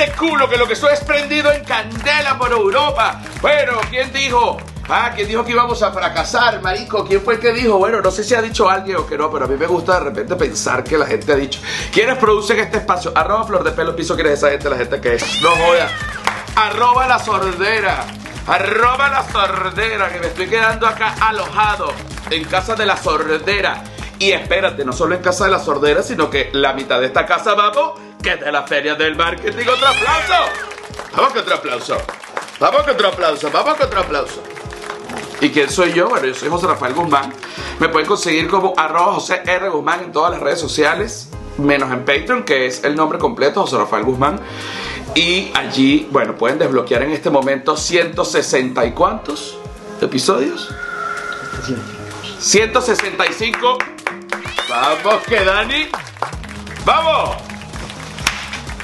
ese culo que lo que estoy es prendido en candela por Europa. Bueno, ¿quién dijo? Ah, ¿quién dijo que íbamos a fracasar, marico? ¿Quién fue el que dijo? Bueno, no sé si ha dicho alguien o que no, pero a mí me gusta de repente pensar que la gente ha dicho. ¿Quiénes producen este espacio? Arroba Flor de Pelo Piso, ¿quién es esa gente? La gente que es. No joda. Arroba la sordera. Arroba la sordera, que me estoy quedando acá alojado en casa de la sordera. Y espérate, no solo en casa de la sordera, sino que la mitad de esta casa, vamos, que de la feria del marketing. ¡Otro aplauso! Vamos que otro aplauso. Vamos que otro aplauso. Vamos que otro aplauso. ¿Y quién soy yo? Bueno, yo soy José Rafael Guzmán. Me pueden conseguir como arroba José R. Guzmán en todas las redes sociales, menos en Patreon, que es el nombre completo, José Rafael Guzmán. Y allí, bueno, pueden desbloquear en este momento 160 y cuántos episodios. 165. Vamos, que Dani. ¡Vamos!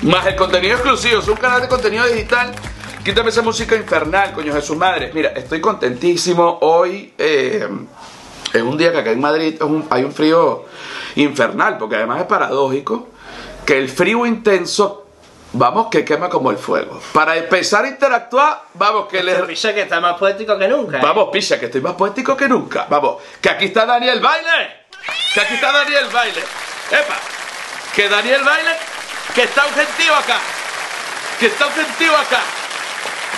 Más el contenido exclusivo, es un canal de contenido digital. Quítame esa música infernal, coño de su madre. Mira, estoy contentísimo. Hoy eh, es un día que acá en Madrid hay un frío infernal, porque además es paradójico que el frío intenso Vamos que quema como el fuego. Para empezar a interactuar, vamos que le... Picha que está más poético que nunca. ¿eh? Vamos, picha que estoy más poético que nunca. Vamos, que aquí está Daniel Baile. Que aquí está Daniel Baile. Epa, que Daniel Baile, que está objetivo acá. Que está objetivo acá.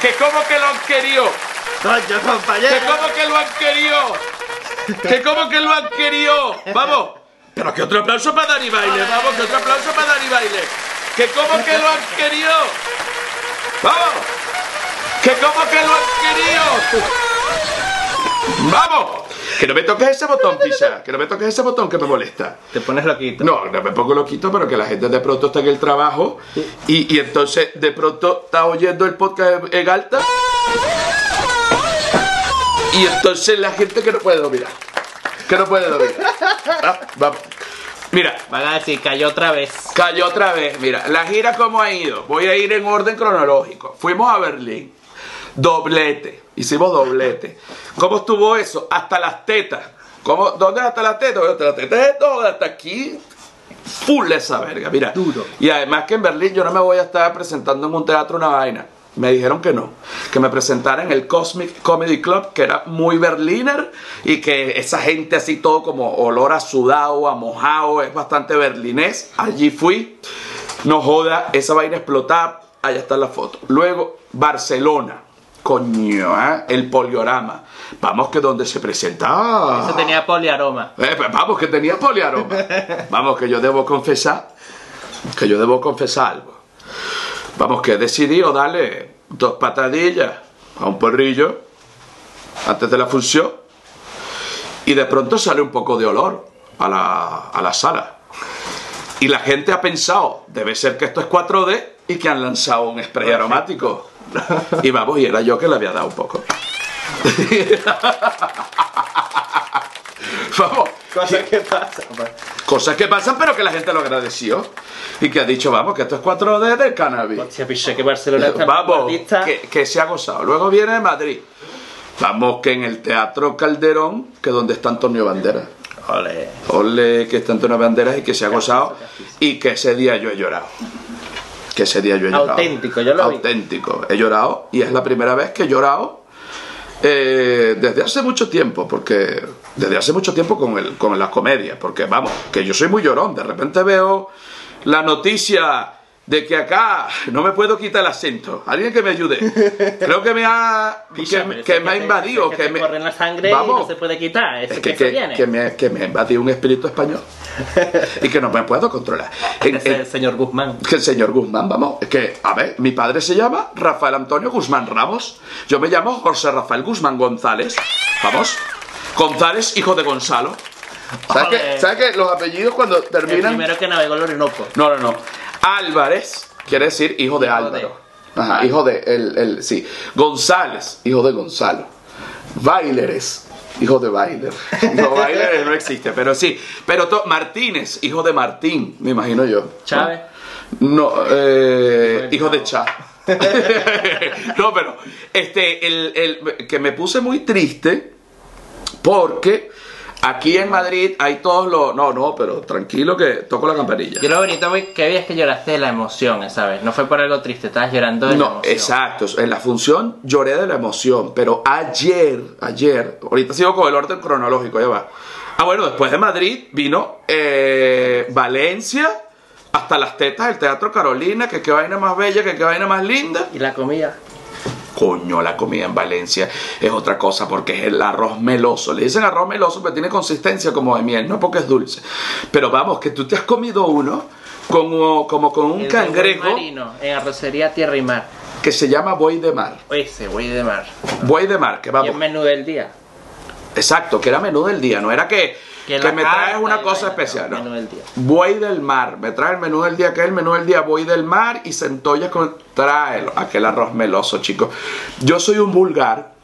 Que como que lo han querido. Coño, compañero. Que como que lo han querido. Que como que lo han querido. Vamos. Pero que otro aplauso para Dani Baile. Vamos, que otro aplauso para Dani Baile. Que como que lo han querido. Vamos. Que como que lo han querido. Vamos. Que no me toques ese botón, Pisa. Que no me toques ese botón que me molesta. Te pones loquito. No, no me pongo loquito, pero que la gente de pronto está en el trabajo y, y entonces de pronto está oyendo el podcast en alta. Y entonces la gente que no puede dominar. Que no puede dominar. Ah, vamos. Mira. Van a decir, cayó otra vez. Cayó otra vez. Mira, la gira cómo ha ido. Voy a ir en orden cronológico. Fuimos a Berlín. Doblete. Hicimos doblete. ¿Cómo estuvo eso? Hasta las tetas. ¿Cómo? ¿Dónde hasta las tetas? Hasta las tetas hasta aquí. Full esa verga, mira. Duro. Y además que en Berlín yo no me voy a estar presentando en un teatro una vaina. Me dijeron que no, que me presentara en el Cosmic Comedy Club, que era muy berliner y que esa gente así todo como olor a sudado, a mojado, es bastante berlinés. Allí fui, no joda, esa vaina explotada, allá está la foto. Luego, Barcelona, coño, ¿eh? el poliorama. Vamos que donde se presenta... Eso tenía poliaroma. Eh, pues vamos que tenía poliaroma. vamos que yo debo confesar, que yo debo confesar algo. Vamos, que he decidido darle dos patadillas a un perrillo antes de la función y de pronto sale un poco de olor a la, a la sala. Y la gente ha pensado, debe ser que esto es 4D y que han lanzado un spray aromático. Y vamos, y era yo que le había dado un poco. vamos. Cosas que pasan. Cosas que pasan, pero que la gente lo agradeció. Y que ha dicho, vamos, que esto es 4D del cannabis. Hostia, piche, que Barcelona está Vamos, que, que se ha gozado. Luego viene Madrid. Vamos, que en el Teatro Calderón, que donde está Antonio Banderas. Ole. Ole, que está Antonio Banderas y que se ha gozado. Y que ese día yo he llorado. Que ese día yo he llorado. Auténtico, yo lo vi. Auténtico. He llorado y es la primera vez que he llorado eh, desde hace mucho tiempo, porque desde hace mucho tiempo con, el, con las comedias, porque vamos, que yo soy muy llorón, de repente veo la noticia de que acá no me puedo quitar el acento, alguien que me ayude, creo que me ha, que, es me ha invadido, es que me, corre en la sangre y Vamos. no se puede quitar. Eso es que, que, viene. que me, que me ha invadido un espíritu español y que no me puedo controlar. En- en- el señor Guzmán. que el señor Guzmán, vamos, es que, a ver, mi padre se llama Rafael Antonio Guzmán Ramos, yo me llamo José Rafael Guzmán González, vamos, González, hijo de Gonzalo. ¿Sabes que, ¿Sabes que los apellidos cuando El terminan... primero que navegó el Orinoco. No, no, no. Álvarez quiere decir hijo de Hijo Álvaro. Ajá, hijo de, el, el, sí. González, hijo de Gonzalo. Baileres, hijo de Bailer. No, Baileres no existe, pero sí. Pero to- Martínez, hijo de Martín, me imagino yo. Chávez. No, eh, Hijo de de Chá. no, pero este, el, el- que me puse muy triste porque Aquí en Madrid hay todos los. No, no, pero tranquilo que toco la campanilla. Yo lo bonito que vi es que lloraste de la emoción, ¿sabes? No fue por algo triste, estabas llorando de la No, emoción. exacto. En la función lloré de la emoción, pero ayer, ayer, ahorita sigo con el orden cronológico, ya va. Ah, bueno, después de Madrid vino eh, Valencia, hasta las tetas del Teatro Carolina, que qué vaina más bella, que qué vaina más linda. Y la comida. Coño, la comida en Valencia es otra cosa porque es el arroz meloso. Le dicen arroz meloso, pero tiene consistencia como de miel, no porque es dulce. Pero vamos, que tú te has comido uno como, como con un El cangrejo marino, en arrocería Tierra y Mar. que se llama buey de mar. Ese, güey de mar. Buey de mar, que Y vamos. el menú del día. Exacto, que era menú del día, no era que, que, me traes una cosa especial, no, no. menú del día. Buey del mar, me trae el menú del día, que es el menú del día, buey del mar y centollas con... Tráelo, aquel arroz meloso, chicos. Yo soy un vulgar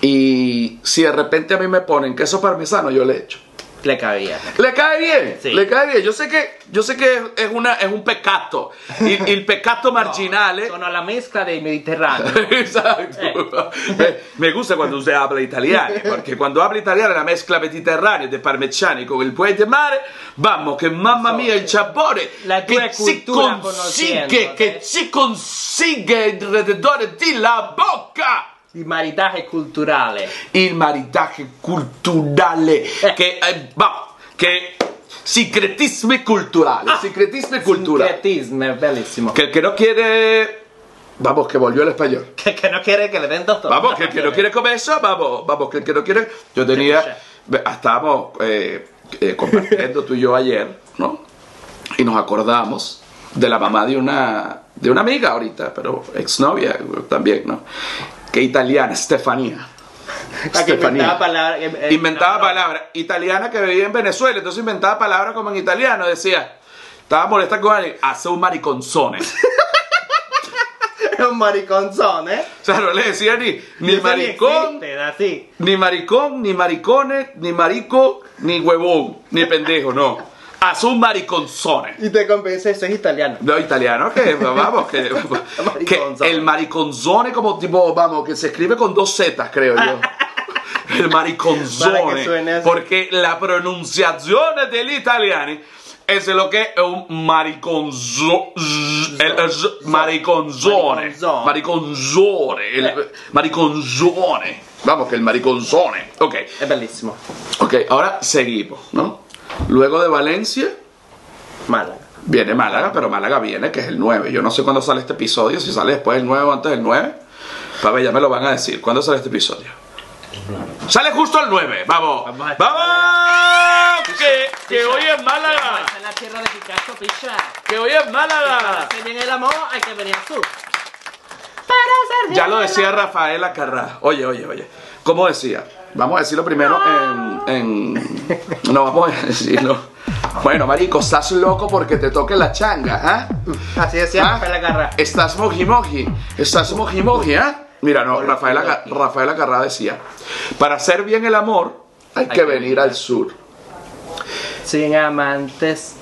y si de repente a mí me ponen queso parmesano, yo le echo. Le cabía. Le cae bien, Sí. le cae bien. Yo sé que, yo sé que es, una, es un pecado. Y, il peccato marginale. Sono la mezcla del Mediterráneo. Exacto. Eh, Me gusta cuando usted habla italiano, porque cuando habla italiano la mezcla mediterránea de parmigiani con el buey de mare, vamos, que mamma sapore La tua che si consigue, che eh. si consigue alrededor di la bocca. Il maritaje culturale. Il maritaje culturale, Eh. che, eh, va, che secretismo culturale, Ah. secretismo culturale. Sincretismo. Que el que no quiere, vamos, que volvió el español. Que, que no quiere que le den dos Vamos, que el que no quiere comer eso, vamos, vamos, que el que no quiere. Yo tenía. Estábamos eh, eh, compartiendo tú y yo ayer, ¿no? Y nos acordamos de la mamá de una, de una amiga ahorita, pero exnovia también, ¿no? Que italiana, que inventaba palabras. eh, eh, Inventaba no, no. palabras. Italiana que vivía en Venezuela, entonces inventaba palabras como en italiano. Decía, estaba molesta con alguien, hace un mariconzone. Un mariconzón, ¿eh? O sea, no le decía ni, ni maricón, existe, así. Ni maricón, ni maricones, ni marico, ni huevón, ni pendejo, no. Haz un mariconzone. Y te convence, eso es italiano. No, italiano que, vamos, que, que el mariconzone como tipo, vamos, que se escribe con dos zetas, creo yo. El mariconzone. Porque la pronunciazione degli italiani es lo que es un mariconzo, el, el mariconzone. Mariconzone. Mariconzone. El, Eh. mariconzone. Vamos, que el mariconzone. Ok. Es bellísimo. Ok, ahora seguimos, ¿no? Luego de Valencia Málaga. viene Málaga, pero Málaga viene, que es el 9. Yo no sé cuándo sale este episodio, si sale después del 9 o antes del 9. Para ver, ya me lo van a decir. ¿Cuándo sale este episodio? Sale justo el 9, vamos. Vamos. Que, que hoy es Málaga. Esta es la tierra de Picasso, picha. Que hoy es Para Málaga. hacer bien el amor hay que venir sur. Para bien Ya lo decía Rafaela Carrá. Oye, oye, oye. ¿Cómo decía? Vamos a decirlo primero en, en- No, vamos a decirlo. Bueno, marico, estás loco porque te toque la changa, ¿ah? Así decía ¿Ah? Rafael Agarra. Estás moji moji. Estás moji moji, ¿ah? Mira, no, Hola, Rafaela, hola. Ca- Rafaela Carrá decía: Para hacer bien el amor, hay que venir al sur. Sin amantes,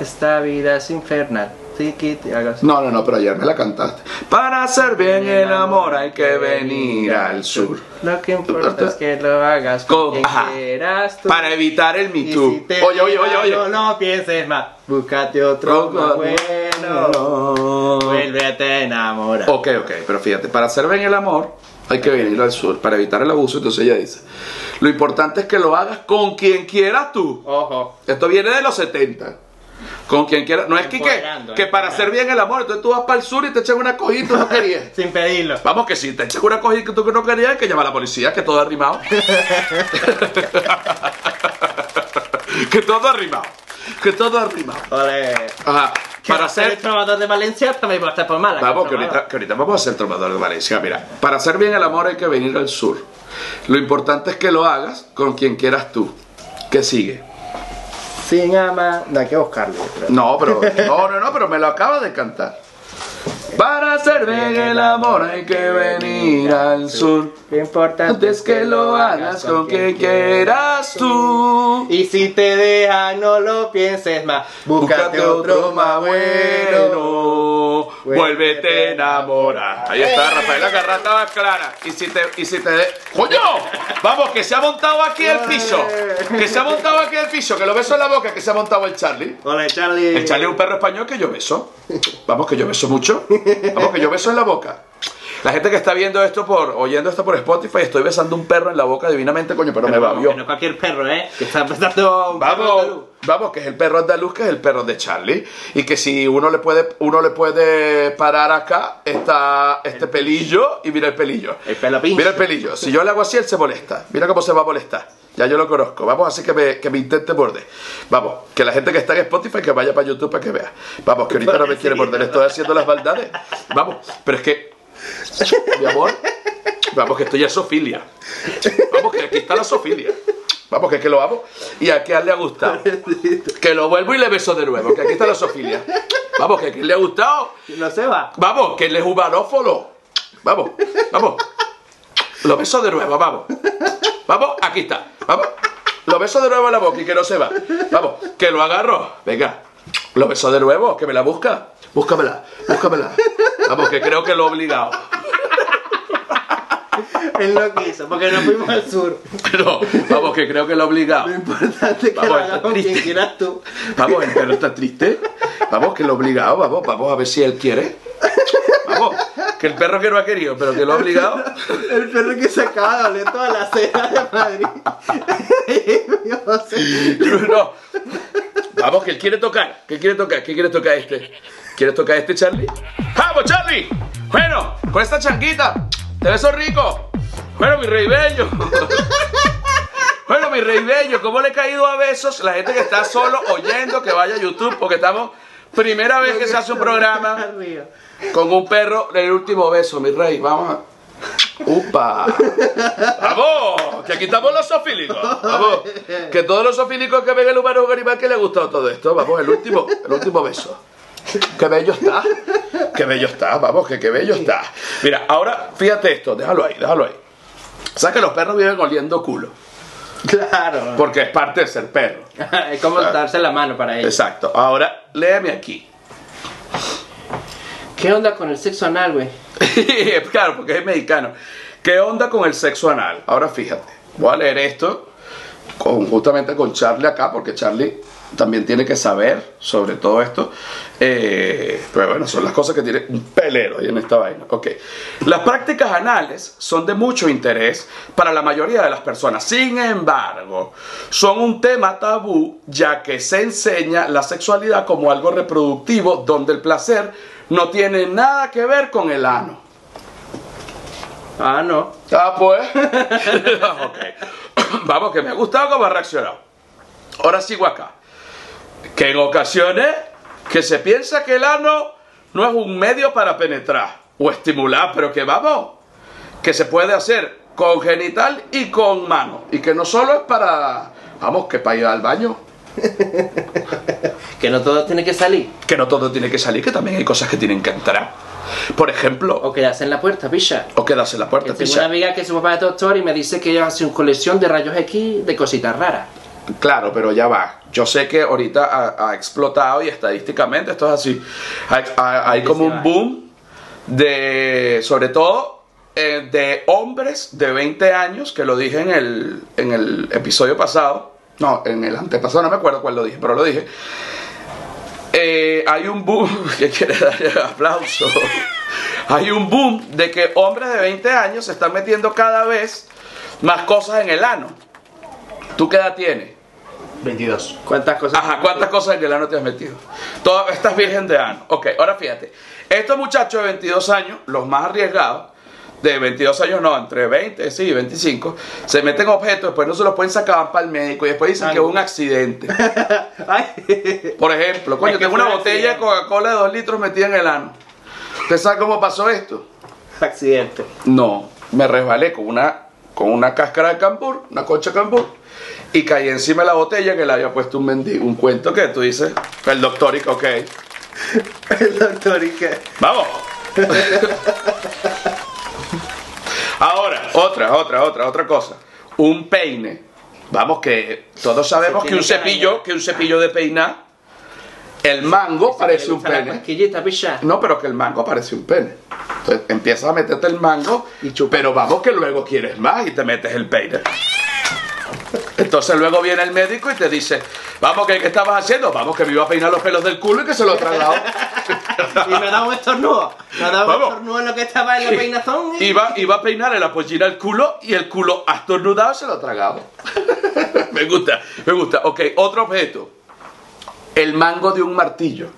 esta vida es infernal. Tiquiti, así. No, no, no, pero ayer me la cantaste. Para hacer bien el amor, hay que venir al sur. Lo que importa es que lo hagas Con- quien quieras tú. Para evitar el Me Too. si te Oye, oye, oye, oye. No, no pienses más. Búscate otro más bueno. Vuélvete a enamorar. Ok, ok, pero fíjate, para hacer bien el amor hay que venir al sur, para evitar el abuso, entonces ella dice, lo importante es que lo hagas con quien quieras tú. Ojo. Esto viene de los 70. Con quien quieras. No es que, que, que para hacer bien el amor, entonces tú vas para el sur y te echan una cogida y tú no querías. Sin pedirlo. Vamos, que si te echan una cogida que tú que no querías, hay que llamar a la policía, que todo es rimado. que todo es rimado. Que todo es rimado. Ole. Ajá. Para ser el trovador de Valencia también va a estar por. Vamos, que trovador. ahorita, que ahorita vamos a ser trovadores de Valencia. Mira, para hacer bien el amor hay que venir al sur. Lo importante es que lo hagas con quien quieras tú. ¿Qué sigue? Sin ama. No hay que buscarlo. No, pero no, no, no, pero me lo acabas de cantar. Para hacer bien el amor hay que venir al sur. Lo importante Antes que lo hagas con quien quieras tú. Y si te dejan, no lo pienses más. Búscate, otro más bueno. vuélvete a enamorar. Ahí está, Rafael Agarra estaba clara. Y si te, y si te, ¡coño! Vamos, que se ha montado aquí el piso. Que se ha montado aquí el piso, que lo beso en la boca, que se ha montado el Charlie. Hola, Charlie. El Charlie es un perro español que yo beso. Vamos, que yo beso mucho. Vamos, que yo beso en la boca. La gente que está viendo esto por, oyendo esto por Spotify, estoy besando un perro en la boca divinamente, coño, pero, me va Que no cualquier perro, ¿eh? Que está besando Vamos, vamos, que es el perro andaluz, que es el perro de Charlie. Y que si uno le puede, uno le puede parar acá, está este pelillo, y mira el pelillo. El pelo Mira el pelillo. Si yo le hago así, él se molesta. Mira cómo se va a molestar. Ya yo lo conozco. Vamos, así que me, que me intente morder. Vamos, que la gente que está en Spotify que vaya para YouTube para que vea. Vamos, que ahorita no me quiere morder. Estoy haciendo las maldades. Vamos, pero es que mi amor, vamos que esto ya es sofilia. Vamos que aquí está la sofilia. Vamos, que, que lo hago y a que le ha gustado. Que lo vuelvo y le beso de nuevo, que aquí está la sofilia. Vamos, que a le ha gustado. No se va. Vamos, que él es humanófolo. Vamos, vamos. Lo beso de nuevo, vamos. Vamos, aquí está. Vamos. Lo beso de nuevo en la boca y que no se va. Vamos, que lo agarro. Venga. Lo beso de nuevo, que me la busca. Búscamela, búscamela. Vamos, que creo que lo he obligado. Él lo quiso, porque no fuimos al sur. Pero, vamos, que creo que lo he obligado. Lo importante es que vamos, lo hagas con quien quieras tú. Vamos, el perro está triste. Vamos, que lo he obligado, vamos, vamos a ver si él quiere. Vamos, que el perro que no ha querido, pero que lo ha obligado. El perro que se acaba de doler toda la cena de Madrid. no. Vamos, que él quiere tocar. ¿Qué quiere tocar? ¿Qué quiere tocar este? ¿Quieres tocar este, Charlie? ¡Vamos, Charlie! Bueno, con esta chanquita, te beso rico. Bueno, mi rey bello. bueno, mi rey bello, ¿cómo le he caído a besos? La gente que está solo oyendo que vaya a YouTube, porque estamos, primera vez que se hace un programa con un perro, el último beso, mi rey. Vamos a... ¡Upa! ¡Vamos! Que aquí estamos los sofílicos. Vamos. Que todos los sofílicos que ven el humano animal que le ha gustado todo esto. Vamos, el último, el último beso. Qué bello está. Qué bello está, vamos, que qué bello está. Mira, ahora fíjate esto, déjalo ahí, déjalo ahí. ¿Sabes que los perros viven oliendo culo? Claro. Porque es parte de ser perro. es como darse la mano para ellos. Exacto. Ahora, léeme aquí. ¿Qué onda con el sexo anal, güey? claro, porque es mexicano. ¿Qué onda con el sexo anal? Ahora fíjate, voy a leer esto justamente con Charlie acá, porque Charlie también tiene que saber sobre todo esto. Eh, pero bueno, son las cosas que tiene un pelero ahí en esta vaina. Ok. Las prácticas anales son de mucho interés para la mayoría de las personas. Sin embargo, son un tema tabú ya que se enseña la sexualidad como algo reproductivo donde el placer no tiene nada que ver con el ano. Ah, no. Ah, pues. ok. Vamos, que me ha gustado cómo ha reaccionado. Ahora sigo acá que en ocasiones que se piensa que el ano no es un medio para penetrar o estimular, pero que vamos, que se puede hacer con genital y con mano, y que no solo es para, vamos, que para ir al baño. Que no todo tiene que salir. Que no todo tiene que salir, que también hay cosas que tienen que entrar. Por ejemplo. O quedarse en la puerta, picha. O quedarse en la puerta, picha. Tengo una amiga que su papá es doctor y me dice que ella hace una colección de rayos X de cositas raras. Claro, pero ya va. Yo sé que ahorita ha, explotado y estadísticamente esto es así. Hay, como un boom de, sobre todo, eh, de hombres de 20 años, que lo dije en el, en el episodio pasado. No, en el antepasado, no me acuerdo cuál lo dije, pero lo dije. Eh, hay un boom, que quiere darle aplauso. hay un boom de que hombres de 20 años se están metiendo cada vez más cosas en el ano. ¿Tú qué edad tienes? 22. ¿Cuántas cosas? Ajá, ¿cuántas cosas en el ano te has metido? Todas estas virgen de ano. Ok, ahora fíjate. Estos muchachos de 22 años, los más arriesgados, de 22 años no, entre 20, sí, 25, se meten objetos, después no se los pueden sacar para el médico y después dicen que es un accidente. Por ejemplo, coño, tengo una botella de Coca-Cola de 2 litros metida en el ano. ¿Usted sabe cómo pasó esto? Accidente. No, me resbalé con una, con una cáscara de cambur, una concha de cambur y caí encima de la botella que le había puesto un mendigo, un cuento que tú dices, el doctor y ok. El doctor y qué. Vamos. Otra, otra, otra, otra cosa. Un peine. Vamos, que todos sabemos que un cepillo, que un cepillo de peinar El mango parece un pene. No, pero que el mango parece un pene. Entonces empiezas a meterte el mango, Y pero vamos que luego quieres más y te metes el peine. Entonces luego viene el médico y te dice, vamos, que ¿qué estabas haciendo? Vamos, que me iba a peinar los pelos del culo y que se lo he tragado. Y me ha dado un estornudo. Me ha dado un estornudo en lo que estaba en la peinazón. y- Iba, iba a peinar la pollina al culo y el culo estornudado se lo ha tragado. me gusta, me gusta. Ok, otro objeto. El mango de un martillo.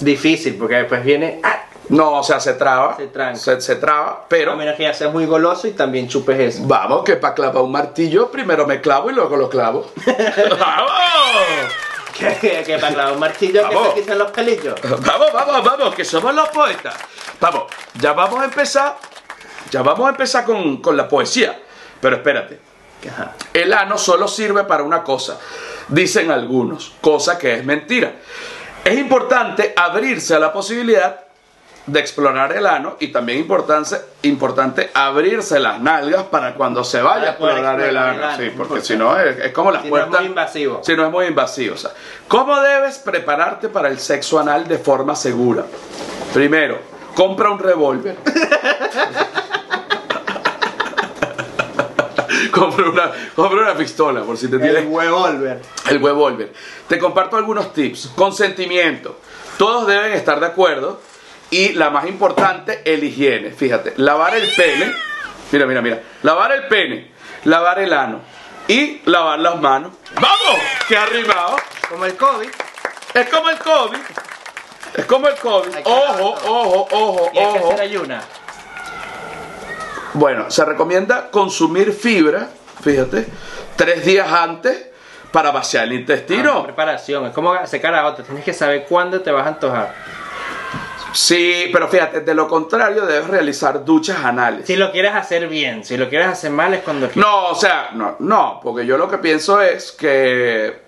Difícil, porque después viene. ¡ah! No, o sea, se traba. Se tranca. Se, se traba, pero... A menos que ya seas muy goloso y también chupes eso. Vamos, que para clavar un martillo primero me clavo y luego lo clavo. ¡Vamos! Que, que, que para clavar un martillo que se quiten los pelillos. Vamos, vamos, vamos, que somos los poetas. Vamos, ya vamos a empezar. Ya vamos a empezar con, con la poesía. Pero espérate, Ajá. el ano solo sirve para una cosa, dicen algunos, cosa que es mentira. Es importante abrirse a la posibilidad de explorar el ano y también importante, importante abrirse las nalgas para cuando se vaya a explorar el ano. el ano, Sí, porque si no es, es como las si no es puertas. muy invasivo. Si no es muy invasivo. O sea, ¿Cómo debes prepararte para el sexo anal de forma segura? Primero, compra un revólver. compra, una, compra una pistola por si te tienes El huevolver. el revólver. Te comparto algunos tips. Consentimiento. Todos deben estar de acuerdo. Y la más importante, el higiene. Fíjate, lavar el pene. Mira, mira, mira. Lavar el pene, lavar el ano y lavar las manos. ¡Vamos! ¡Qué arrimado! Como el COVID. Es como el COVID. Es como el COVID. Ojo, ojo, ojo, Y hay que hacer ayuna. Bueno, se recomienda consumir fibra, fíjate, tres días antes para vaciar el Ah, intestino. preparación. Es como secar a otro. Tienes que saber cuándo te vas a antojar. Sí, pero fíjate, de lo contrario debes realizar duchas anales. Si lo quieres hacer bien. Si lo quieres hacer mal es cuando quieres. No, o sea, no, no, porque yo lo que pienso es que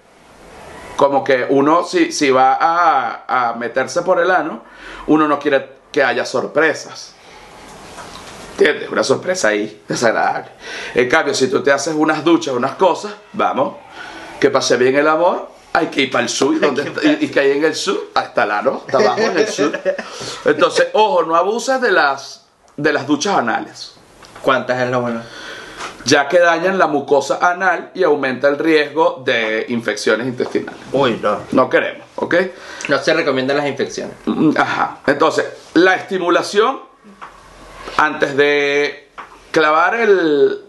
como que uno si, si va a, a meterse por el ano, uno no quiere que haya sorpresas. ¿Entiendes? Una sorpresa ahí, desagradable. En cambio, si tú te haces unas duchas, unas cosas, vamos, que pase bien el amor, hay que ir para el sur. ¿dónde está? y, y que hay en el sur, ahí está el ano, está abajo en el sur. Entonces, ojo, no abuses de las, de las duchas anales ¿Cuántas es lo bueno? ya que dañan la mucosa anal y aumenta el riesgo de infecciones intestinales. Uy, no. No queremos, ¿ok? No se recomiendan las infecciones. Mm, Ajá. Entonces, la estimulación antes de clavar el...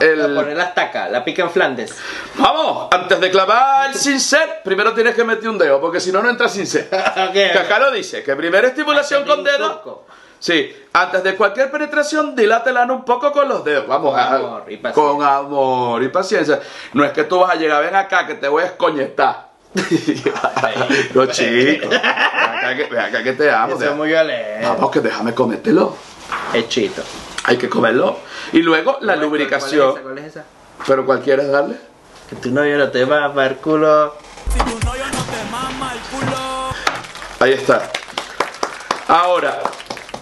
El poner la estaca, la pica en Flandes. Vamos, antes de clavar el cincel, primero tienes que meter un dedo, porque si no, no entra cincel. Que acá lo dice, que primera estimulación con dedo. Sí, antes de cualquier penetración, dilata el ano un poco con los dedos. Vamos, Con a- amor y paciencia. con amor y paciencia. No es que tú vas a llegar, ven acá, que te voy a escoñetar. no, chico. Ven acá, que, ven acá que te amo. Eso es muy violento. Vamos, que déjame comértelo. Hechito. Hay que comerlo. Y luego la ¿Cuál es lubricación. esa? ¿Cuál es esa? ¿Pero cuál quieres darle? Que tu novio no te va a dar culo. Si tu novio no te mama el culo. Ahí está. Ahora,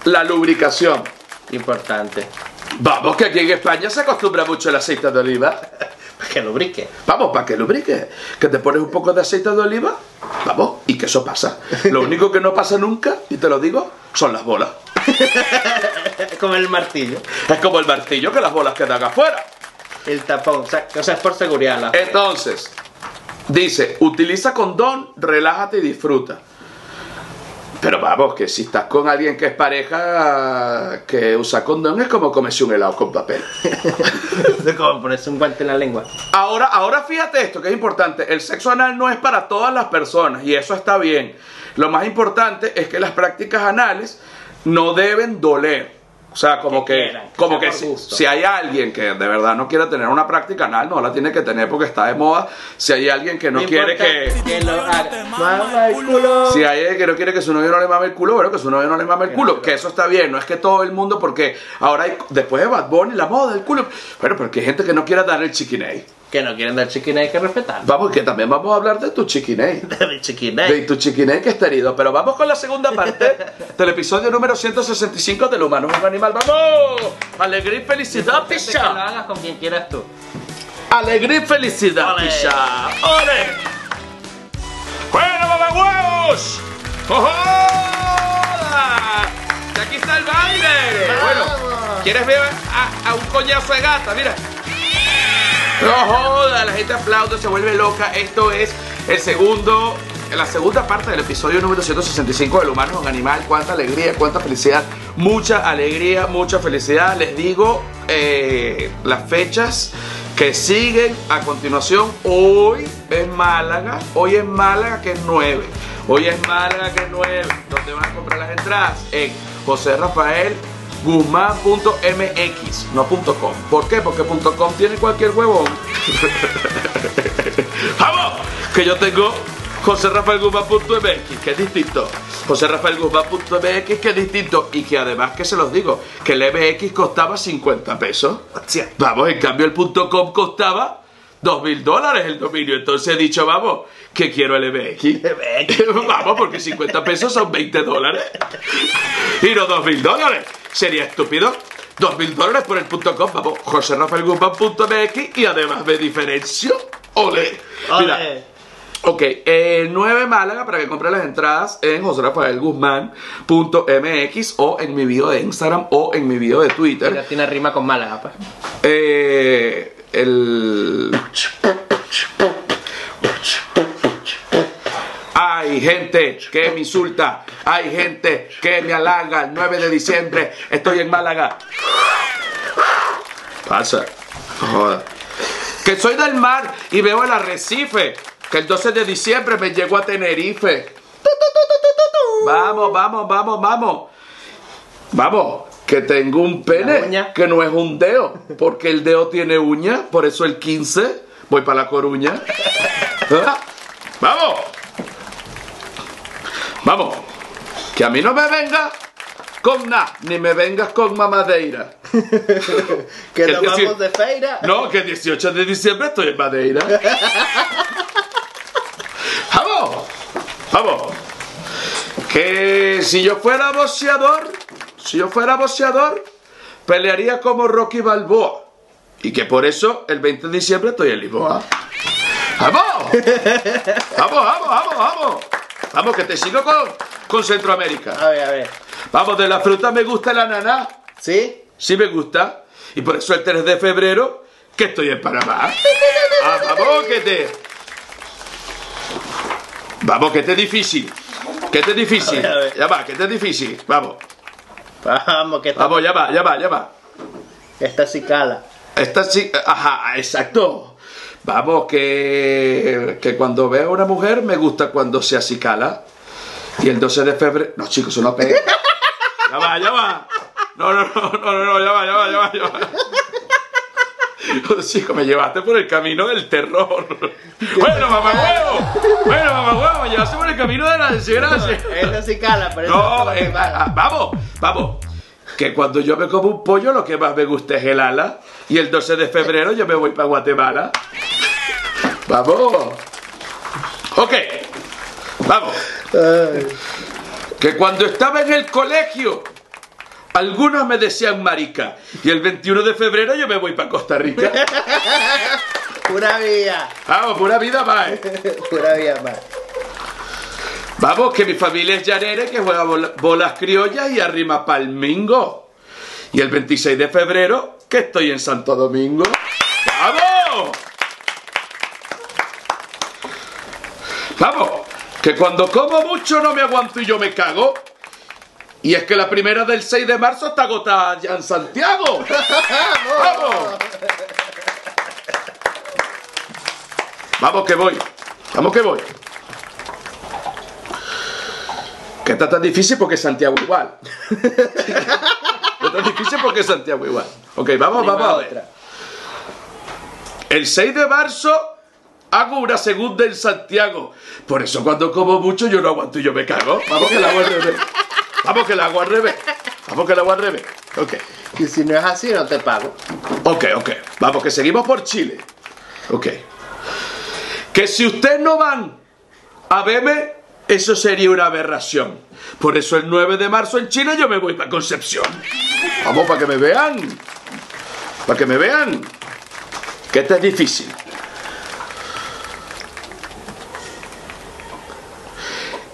la lubricación. Importante. Vamos, que aquí en España se acostumbra mucho el aceite de oliva. Para que lubrique. Vamos, para que lubrique. Que te pones un poco de aceite de oliva. Vamos, y que eso pasa. Lo único que no pasa nunca, y te lo digo, son las bolas. Como el martillo. Es como el martillo que las bolas quedan afuera. El tapón. O sea, o sea, es por seguridad. La... Entonces, dice, utiliza condón, relájate y disfruta. Pero vamos, que si estás con alguien que es pareja que usa condón es como comerse un helado con papel. Es como ponerse un guante en la lengua. Ahora, ahora fíjate esto que es importante. El sexo anal no es para todas las personas y eso está bien. Lo más importante es que las prácticas anales no deben doler. O sea, como Que que, quieran, que como sea que si, si hay alguien que de verdad no quiere tener una práctica anal, no la tiene que tener porque está de moda. Si hay alguien que no quiere que, que lo haga. Mama el culo. si hay alguien que no quiere que su novio no le mame el culo, bueno, que su novio no le mame el culo, no, que eso está bien, no es que todo el mundo, porque ahora hay, después de Bad Bunny, la moda del culo, bueno, porque hay gente que no quiere dar el chiquiney. Que no quieren dar chiquinay, hay que respetar. Vamos, que también vamos a hablar de tu chiquiney. El chiquinay. De tu chiquiney que está herido. Pero vamos con la segunda parte del episodio número 165 del humano es un animal. ¡Vamos! Alegría y felicidad, Que lo picha. hagas con quien quieras tú. Alegría y felicidad, Ole. picha. ¡Ole! ¡Bueno, mamá huevo! ¡Vamos! ¡Jojoda! Y aquí está el baile. Bueno, ¿quieres ver a, a un coñazo de gata? Mira. No joda, la gente aplaude, se vuelve loca. Esto es el segundo, la segunda parte del episodio número 165 del humano un animal. Cuánta alegría, cuánta felicidad. Mucha alegría, mucha felicidad. Les digo eh, las fechas que siguen a continuación. Hoy es Málaga, hoy es Málaga que es 9. Hoy es Málaga que es 9. ¿Dónde van a comprar las entradas? En José Rafael guzmán.mx, no .com. ¿Por qué? Porque .com tiene cualquier huevón. ¡Vamos! Que yo tengo José Rafael Guzmán.mx, que es distinto. José Rafael Guzmán.mx, que es distinto. Y que además, que se los digo, que el MX costaba 50 pesos. Vamos, en cambio el .com costaba 2 mil dólares el dominio. Entonces he dicho, vamos, que quiero el MX. vamos, porque 50 pesos son 20 dólares. Y no 2 mil dólares. Sería estúpido. 2 mil dólares por el punto com. Vamos, José Rafael Guzmán.mx y además me diferencio. Ole. Mira. Ok, el 9 Málaga para que compre las entradas en José Rafael Guzmán.mx o en mi video de Instagram o en mi video de Twitter. Mira, tiene rima con Málaga, pues. Eh, el. Hay gente que me insulta, hay gente que me halaga. El 9 de diciembre estoy en Málaga. Pasa. Joder. Que soy del mar y veo el arrecife. Que el 12 de diciembre me llego a Tenerife. Vamos, vamos, vamos, vamos. Vamos, que tengo un pene que no es un dedo, porque el dedo tiene uña, por eso el 15 voy para la Coruña. ¿Ah? Vamos. Vamos. Que a mí no me venga con nada, ni me vengas con mamadeira. Que Que nos vamos de feira. No, que el 18 de diciembre estoy en Madeira. ¡Vamos! ¡Vamos! Que si yo fuera boxeador, si yo fuera boxeador, pelearía como Rocky Balboa. Y que por eso el 20 de diciembre estoy en Lisboa. ¡Vamos! ¡Vamos, vamos, vamos, vamos! Vamos, que te sigo con, con Centroamérica. A ver, a ver. Vamos, de la fruta me gusta el ananá. ¿Sí? Sí me gusta. Y por eso el 3 de febrero que estoy en Panamá. Ah, vamos, que te... Vamos, que te es difícil. Que te es difícil. A ver, a ver. Ya va, que te es difícil. Vamos. Vamos, que esta, Vamos, ya va, ya va, ya va. esta sí cala. Esta sí... Ajá, exacto. Vamos, que... Que cuando veo a una mujer me gusta cuando se acicala. Y el 12 de febrero... No, chicos, eso no pega. Ya va, ya va. No, no, no, no, no, no, ya va, ya va, ya va, ya va. Chico, me llevaste por el camino del terror. Bueno, mamá huevo. Bueno, mamá huevo, me llevaste por el camino de la desgracia. Esta sí cala, pero No, eh, cala. ah, vamos, vamos. Que cuando yo me como un pollo, lo que más me gusta es el ala. Y el 12 de febrero yo me voy para Guatemala. Vamos. Ok. Vamos. Que cuando estaba en el colegio, algunos me decían marica. Y el 21 de febrero yo me voy para Costa Rica. Pura vía. Vamos, pura vida más. Pura vía más. Vamos, que mi familia es llanera, que juega bola- bolas criollas y arrima palmingo. Y el 26 de febrero, que estoy en Santo Domingo. ¡Vamos! Vamos, que cuando como mucho no me aguanto y yo me cago. Y es que la primera del 6 de marzo está agotada ya en Santiago. ¡Vamos! Vamos que voy. Vamos que voy. Que está tan difícil porque Santiago igual. está tan difícil porque Santiago igual. Ok, vamos, vamos a ver. otra. El 6 de marzo hago una segunda en Santiago. Por eso cuando como mucho yo no aguanto y yo me cago. Vamos que la hago al revés. Vamos que la hago al revés. Vamos que la hago al revés. Ok. Y si no es así, no te pago. Ok, ok. Vamos, que seguimos por Chile. Ok. Que si ustedes no van a verme, eso sería una aberración. Por eso el 9 de marzo en Chile yo me voy para Concepción. Vamos, para que me vean. Para que me vean. Que este es difícil.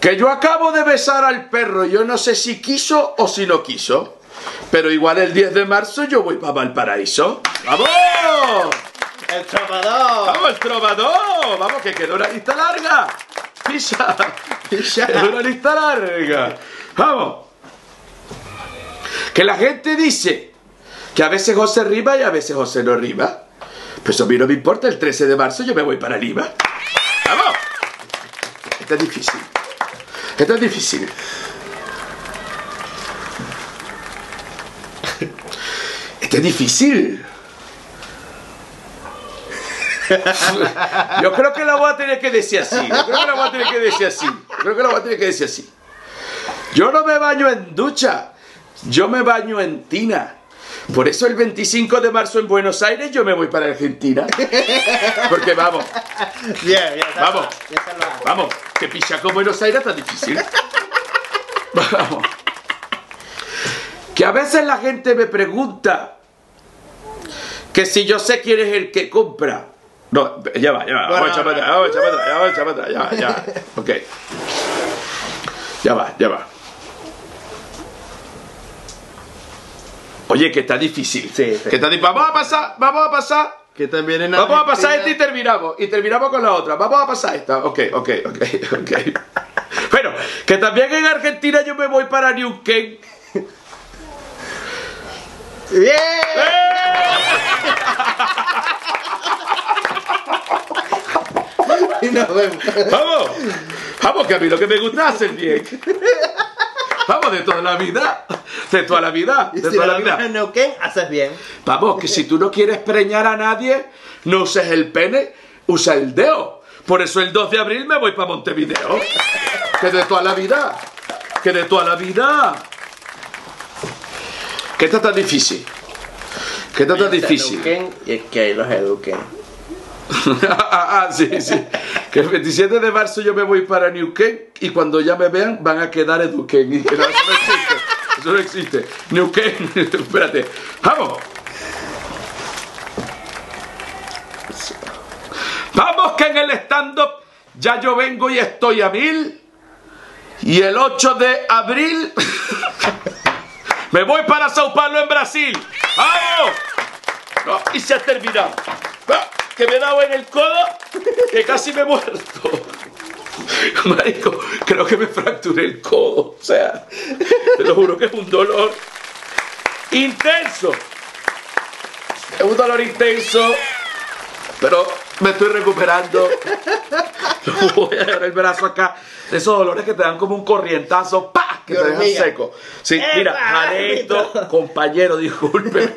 Que yo acabo de besar al perro, yo no sé si quiso o si no quiso. Pero igual el 10 de marzo yo voy para Valparaíso. ¡Vamos! El trovador. ¡Vamos, el trovador! ¡Vamos, que quedó una lista larga! ¡Pisa! Quedó una lista larga. ¡Vamos! Que la gente dice que a veces José riba y a veces José no riba. Pues a mí no me importa, el 13 de marzo yo me voy para Lima. ¡Vamos! Esto es difícil. Esto es difícil. Esto es difícil. Yo creo que la voy a tener que decir así. Yo creo que la voy a tener que decir así. Creo que la voy a tener que decir así. Yo no me baño en ducha. Yo me baño en tina. Por eso el 25 de marzo en Buenos Aires yo me voy para Argentina. Porque vamos, Bien, bien. Vamos. bien vamos, que pichar con Buenos Aires está difícil. Vamos. Que a veces la gente me pregunta que si yo sé quién es el que compra. No, ya va, ya va, vamos a echar para atrás, vamos a echar para atrás, vamos a echar para atrás, ya va, ya va. Ok. Ya va, ya va. Oye, que está difícil. Sí, sí. Que está di- Vamos a pasar, vamos a pasar. Que también en Vamos a pasar esta y terminamos. Y terminamos con la otra. Vamos a pasar esta. Ok, ok, ok, ok. Bueno, que también en Argentina yo me voy para Neuquén. ¡Bien! Y nos vemos. Vamos, vamos, que a mí lo que me gusta es hacer bien. Vamos, de toda la vida. De toda la vida. De si toda la vida. en Neuquén, haces bien. Vamos, que si tú no quieres preñar a nadie, no uses el pene, usa el dedo. Por eso el 2 de abril me voy para Montevideo. Que de toda la vida. Que de toda la vida. Que está tan difícil. Que está tan difícil. Y es que ahí los eduquen. ah, sí, sí. Que el 27 de marzo yo me voy para Neuquén y cuando ya me vean van a quedar no, eso no existe. Eso no existe. Neuquén, espérate. ¡Vamos! Vamos que en el stand-up ya yo vengo y estoy a mil. Y el 8 de abril me voy para Sao Paulo en Brasil. ¡Vamos! No, y se ha terminado. Que me he dado en el codo, que casi me he muerto. Marico, creo que me fracturé el codo. O sea, te lo juro que es un dolor intenso. Es un dolor intenso, pero me estoy recuperando. Voy a dar el brazo acá. De esos dolores que te dan como un corrientazo, ¡pa! Que te dejan seco. Sí, ¡Epa, mira, jalé esto, compañero, disculpe,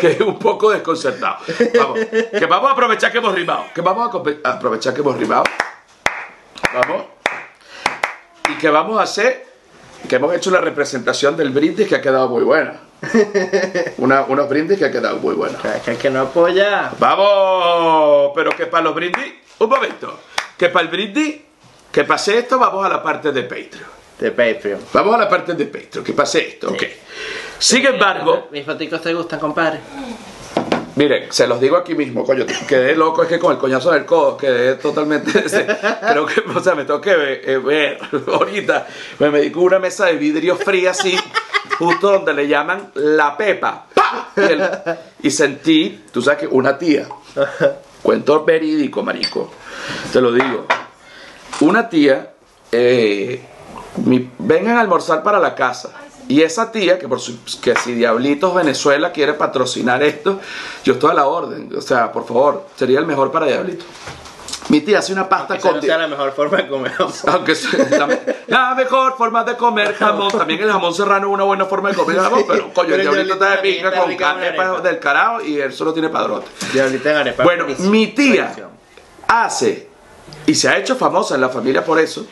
que es un poco desconcertado. Vamos, que vamos a aprovechar que hemos rimado. Que vamos a aprovechar que hemos rimado. Vamos. Y que vamos a hacer, que hemos hecho una representación del brindis que ha quedado muy buena. Una, unos brindis que ha quedado muy buenos. Es que el que no apoya. Vamos, pero que para los brindis, un momento, que para el brindis, que pase esto, vamos a la parte de Patreon. De Patreon. Vamos a la parte de Patreon, que pase esto, ok. Sin embargo, ¿Mis foticos te gustan, compadre? miren, se los digo aquí mismo, coño, quedé loco, es que con el coñazo del codo quedé totalmente, creo que, o sea, me tengo que ver, eh, ver ahorita, me medí con una mesa de vidrio fría así, justo donde le llaman la pepa, ¡pa! Y, el- y sentí, tú sabes que una tía, cuento verídico, marico, te lo digo, una tía, eh, mi- vengan a almorzar para la casa. Y esa tía, que, por su- que si Diablitos Venezuela quiere patrocinar esto, yo estoy a la orden. O sea, por favor, sería el mejor para Diablitos. Mi tía hace una pasta Esa con... no sea la mejor forma de comer. Aunque sea la, me- la mejor forma de comer jamón. También el jamón serrano es una buena forma de comer jamón, pero coño, el diablito está de diablito pinga con carne del carajo y él solo tiene padrote. Diablita en arepa. Bueno, mi tía hace, y se ha hecho famosa en la familia por eso,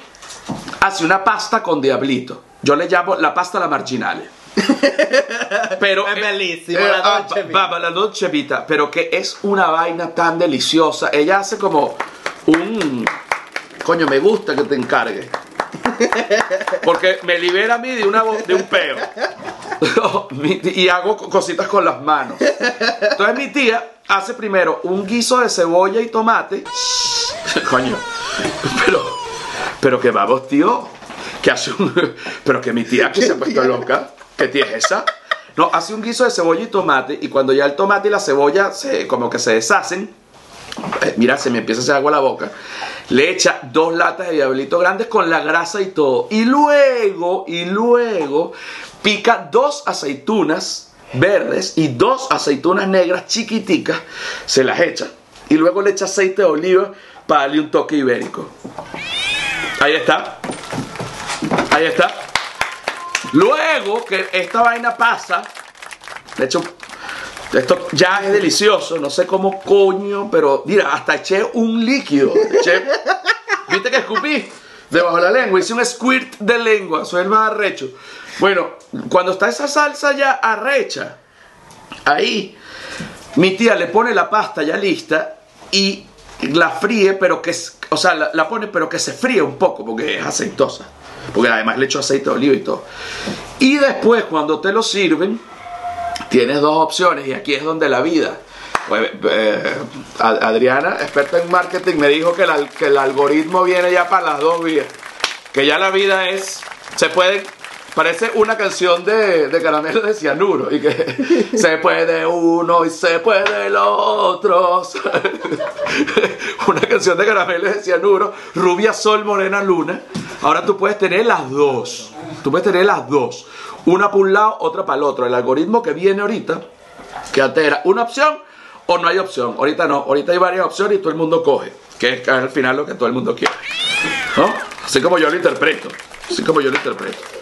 hace una pasta con diablito. Yo le llamo la pasta a la marginale. Pero Es eh, bellísimo, eh, la ah, dolce vita. la dolce vita, pero que es una vaina tan deliciosa. Ella hace como un coño, me gusta que te encargue. Porque me libera a mí de, una, de un peo. Y hago co- cositas con las manos. Entonces mi tía hace primero un guiso de cebolla y tomate. Coño. Pero, pero que vamos, tío. que hace un... Pero que mi tía que se ha puesto loca. ¿Qué tía es esa? No, hace un guiso de cebolla y tomate y cuando ya el tomate y la cebolla se, como que se deshacen, mira, se me empieza a hacer agua la boca, le echa dos latas de diablito grandes con la grasa y todo. Y luego, y luego, pica dos aceitunas verdes y dos aceitunas negras chiquiticas, se las echa. Y luego le echa aceite de oliva para darle un toque ibérico. Ahí está. Ahí está. Luego que esta vaina pasa, de hecho, esto ya es delicioso, no sé cómo coño, pero mira, hasta eché un líquido. Eché, ¿Viste que escupí? Debajo de la lengua, hice un squirt de lengua, soy el más arrecho. Bueno, cuando está esa salsa ya arrecha, ahí mi tía le pone la pasta ya lista y la fríe, pero que, o sea, la, la pone, pero que se fríe un poco, porque es aceitosa. Porque además le echo aceite de oliva y todo. Y después, cuando te lo sirven, tienes dos opciones, y aquí es donde la vida. Pues, eh, Ad- Adriana, experta en marketing, me dijo que, que el algoritmo viene ya para las dos vías. Que ya la vida es. Se puede. Parece una canción de, de caramelo de cianuro. Y que se puede uno y se puede el otro. una canción de caramelo de cianuro. Rubia, sol, morena, luna. Ahora tú puedes tener las dos. Tú puedes tener las dos. Una para un lado, otra para el otro. El algoritmo que viene ahorita, que antes era una opción o no hay opción. Ahorita no. Ahorita hay varias opciones y todo el mundo coge. Que es al final lo que todo el mundo quiere. ¿No? Así como yo lo interpreto. Así como yo lo interpreto.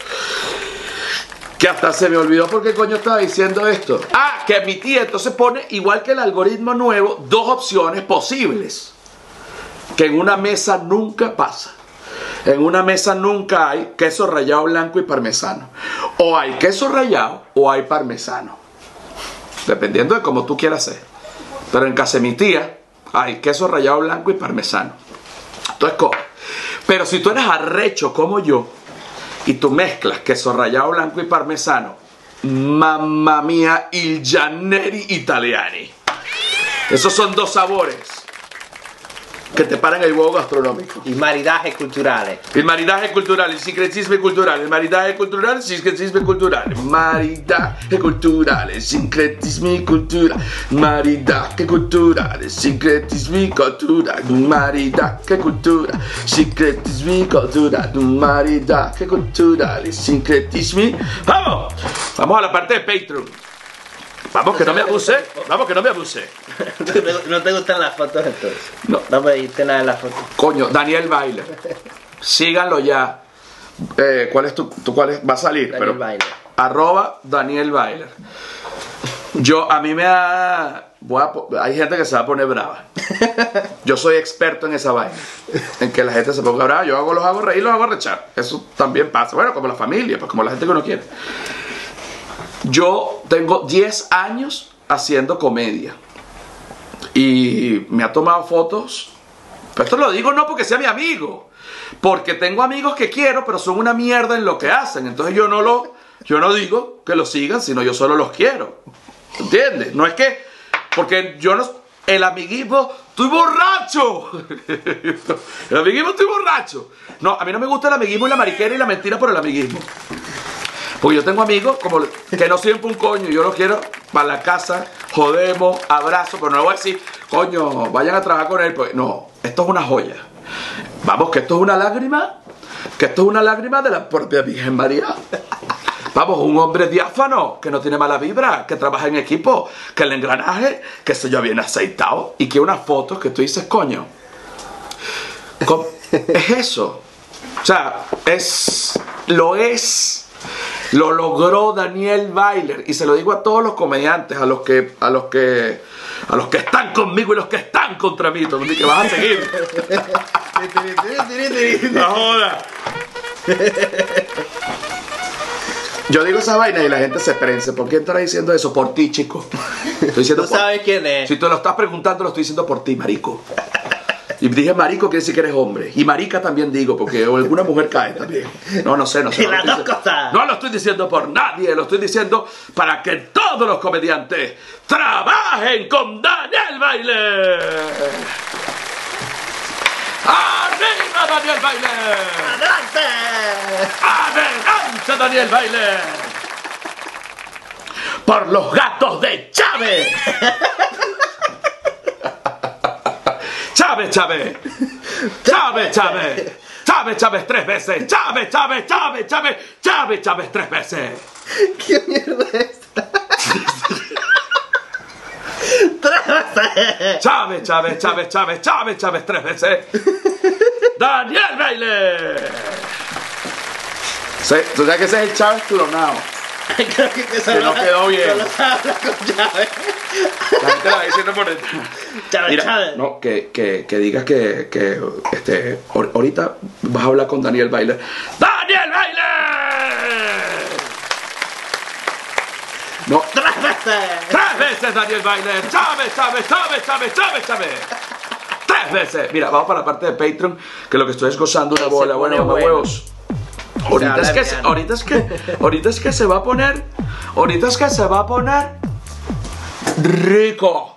Que hasta se me olvidó por qué coño estaba diciendo esto. Ah, que mi tía entonces pone, igual que el algoritmo nuevo, dos opciones posibles. Que en una mesa nunca pasa. En una mesa nunca hay queso rallado blanco y parmesano. O hay queso rallado o hay parmesano. Dependiendo de cómo tú quieras ser. Pero en casa de mi tía hay queso rallado blanco y parmesano. Entonces coge. Pero si tú eres arrecho como yo y tú mezclas queso rallado blanco y parmesano, mamma mía, il Gianneri italiani. Esos son dos sabores que te paran el huevo gastronómico. Il maridaje culturale. Il maridaje culturale, il sincretismo culturale, il maridaje culturale, il sincretismo culturale, maridaje culturale, sincretismo culturale, maridaje culturale, sincretismo culturale, maridaje culturale, sincretismo culturale, maridaje culturale, sincretismo. ¡Vamos! Vamos a la parte de Patreon. Vamos que no me abuse, vamos que no me abuse. ¿No te, gustan las fotos entonces? No. No pediste nada de las fotos. Coño, Daniel Bailer. Síganlo ya. Eh, ¿Cuál es tu, tu- cuál es? Va a salir. Daniel pero, Bailer. Arroba Daniel Bailer. Yo, a mí me da. voy a po- hay gente que se va a poner brava. Yo soy experto en esa vaina. En que la gente se ponga brava. Yo hago, los hago reír, los hago rechar. Eso también pasa. Bueno, como la familia, pues como la gente que uno quiere. Yo tengo 10 años haciendo comedia. Y me ha tomado fotos. Pero esto lo digo no porque sea mi amigo. Porque tengo amigos que quiero, pero son una mierda en lo que hacen. Entonces yo no lo. Yo no digo que lo sigan, sino yo solo los quiero. ¿Entiendes? No es que. Porque yo no. El amiguismo. ¡Estoy borracho! El amiguismo estoy borracho. No, a mí no me gusta el amiguismo y la mariquera y la mentira por el amiguismo. Porque yo tengo amigos como que no siempre un coño, yo los quiero para la casa, jodemos, abrazo, pero no voy a decir, coño, vayan a trabajar con él. Pues, no, esto es una joya. Vamos, que esto es una lágrima, que esto es una lágrima de la propia Virgen María. Vamos, un hombre diáfano, que no tiene mala vibra, que trabaja en equipo, que el engranaje, que se yo bien aceitado, y que unas fotos que tú dices, coño, ¿cómo- es eso. O sea, es, lo es. Lo logró Daniel Bailer y se lo digo a todos los comediantes, a los que a los que a los que están conmigo y los que están contra mí, todo que vas a seguir. No joda. Yo digo esa vaina y la gente se prense. ¿Por qué estará diciendo eso? Por ti, chico. Estoy diciendo Tú por- sabes quién es. Si tú lo estás preguntando, lo estoy diciendo por ti, marico. Y dije marico quiere decir que eres hombre. Y marica también digo, porque alguna mujer cae también. No, no sé, no sé. Y no las dos cosas. No lo estoy diciendo por nadie, lo estoy diciendo para que todos los comediantes trabajen con Daniel Baile. ¡Arriba Daniel Baile! ¡Adelante! ¡Adelante, Daniel Baile! ¡Por los gatos de Chávez! ¡Chávez, Chávez! ¡Chávez, Chávez! ¡Chávez, Chávez tres veces! ¡Chávez, Chávez, Chávez, Chávez! ¡Chávez, Chávez tres veces! ¿Qué mierda es esta? ¡Tres veces! ¡Chávez, Chávez, Chávez, Chávez, Chávez, Chávez tres veces! ¡Daniel Baile! Sí, tú sabes que ese es el Chávez clonado. Creo que, que solo- no quedó bien. Solo se habla con llave. La gente la va diciendo por dentro. Chávez, Mira, Chávez. no, que, que, que digas que, que este, ahor- ahorita vas a hablar con Daniel Baile. ¡Daniel Baile! No, ¡Tres veces! tres veces Daniel Baile. Chávez, Chávez, Chávez, Chávez, Chávez, Chávez. Tres veces. Mira, vamos para la parte de Patreon, que lo que estoy es gozando una bola. Bueno, bueno. huevos. Ahorita es, que, bien. ahorita es que, ahorita es que se va a poner, ahorita es que se va a poner rico.